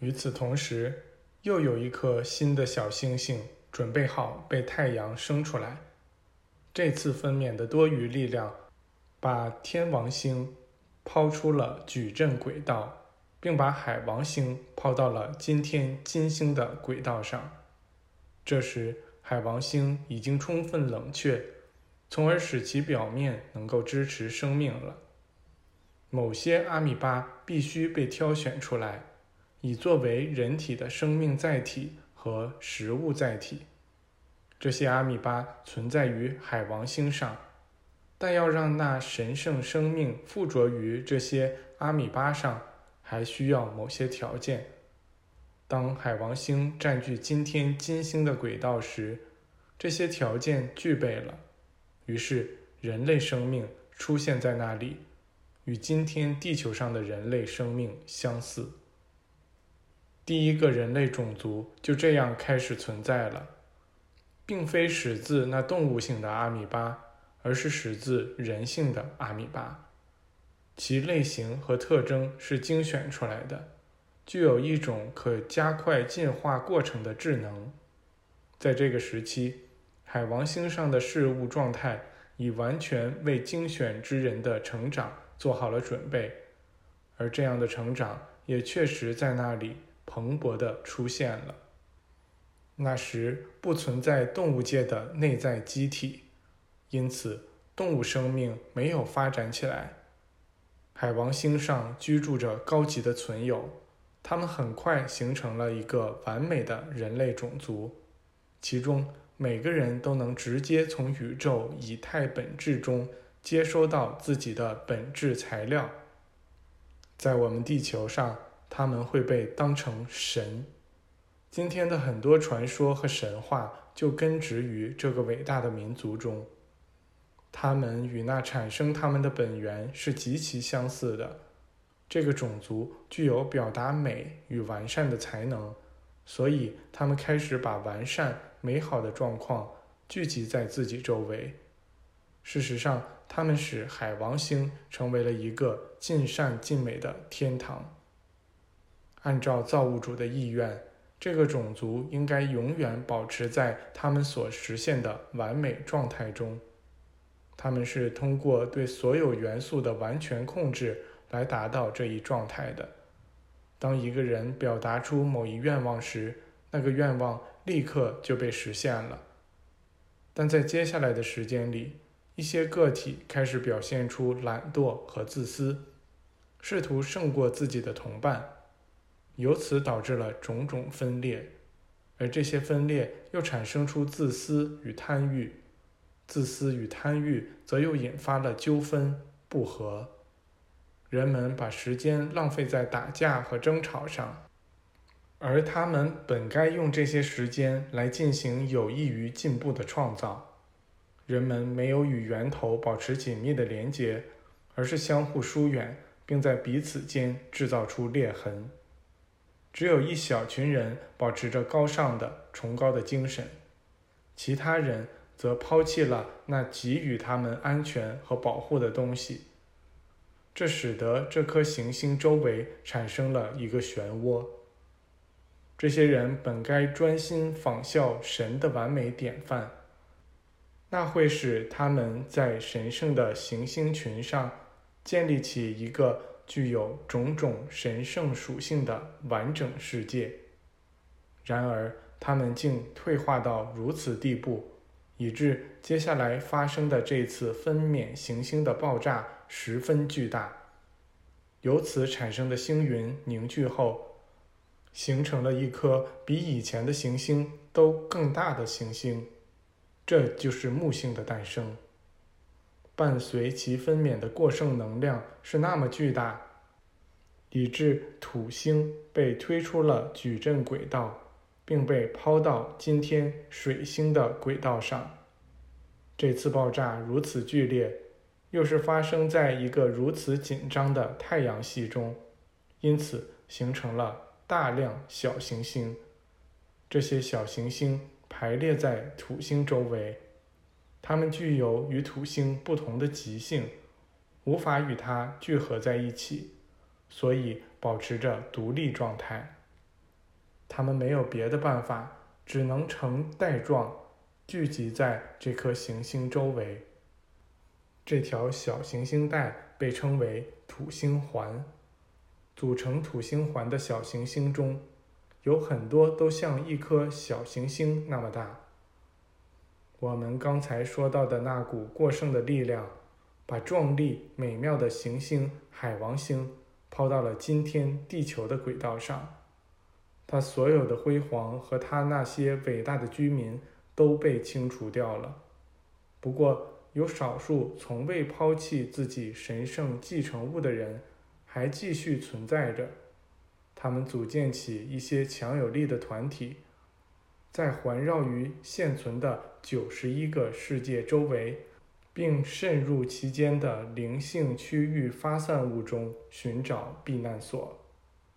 与此同时，又有一颗新的小星星准备好被太阳生出来。这次分娩的多余力量，把天王星抛出了矩阵轨道，并把海王星抛到了今天金星的轨道上。这时，海王星已经充分冷却，从而使其表面能够支持生命了。某些阿米巴必须被挑选出来，以作为人体的生命载体和食物载体。这些阿米巴存在于海王星上，但要让那神圣生命附着于这些阿米巴上，还需要某些条件。当海王星占据今天金星的轨道时，这些条件具备了，于是人类生命出现在那里，与今天地球上的人类生命相似。第一个人类种族就这样开始存在了。并非始自那动物性的阿米巴，而是始自人性的阿米巴。其类型和特征是精选出来的，具有一种可加快进化过程的智能。在这个时期，海王星上的事物状态已完全为精选之人的成长做好了准备，而这样的成长也确实在那里蓬勃地出现了。那时不存在动物界的内在机体，因此动物生命没有发展起来。海王星上居住着高级的存有，他们很快形成了一个完美的人类种族，其中每个人都能直接从宇宙以太本质中接收到自己的本质材料。在我们地球上，他们会被当成神。今天的很多传说和神话就根植于这个伟大的民族中，他们与那产生他们的本源是极其相似的。这个种族具有表达美与完善的才能，所以他们开始把完善美好的状况聚集在自己周围。事实上，他们使海王星成为了一个尽善尽美的天堂。按照造物主的意愿。这个种族应该永远保持在他们所实现的完美状态中。他们是通过对所有元素的完全控制来达到这一状态的。当一个人表达出某一愿望时，那个愿望立刻就被实现了。但在接下来的时间里，一些个体开始表现出懒惰和自私，试图胜过自己的同伴。由此导致了种种分裂，而这些分裂又产生出自私与贪欲，自私与贪欲则又引发了纠纷不和。人们把时间浪费在打架和争吵上，而他们本该用这些时间来进行有益于进步的创造。人们没有与源头保持紧密的连结，而是相互疏远，并在彼此间制造出裂痕。只有一小群人保持着高尚的、崇高的精神，其他人则抛弃了那给予他们安全和保护的东西。这使得这颗行星周围产生了一个漩涡。这些人本该专心仿效神的完美典范，那会使他们在神圣的行星群上建立起一个。具有种种神圣属性的完整世界，然而他们竟退化到如此地步，以致接下来发生的这次分娩行星的爆炸十分巨大。由此产生的星云凝聚后，形成了一颗比以前的行星都更大的行星，这就是木星的诞生。伴随其分娩的过剩能量是那么巨大，以致土星被推出了矩阵轨道，并被抛到今天水星的轨道上。这次爆炸如此剧烈，又是发生在一个如此紧张的太阳系中，因此形成了大量小行星。这些小行星排列在土星周围。它们具有与土星不同的极性，无法与它聚合在一起，所以保持着独立状态。他们没有别的办法，只能呈带状聚集在这颗行星周围。这条小行星带被称为土星环。组成土星环的小行星中，有很多都像一颗小行星那么大。我们刚才说到的那股过剩的力量，把壮丽美妙的行星海王星抛到了今天地球的轨道上。它所有的辉煌和它那些伟大的居民都被清除掉了。不过，有少数从未抛弃自己神圣继承物的人。还继续存在着，他们组建起一些强有力的团体，在环绕于现存的九十一个世界周围，并渗入其间的灵性区域发散物中寻找避难所。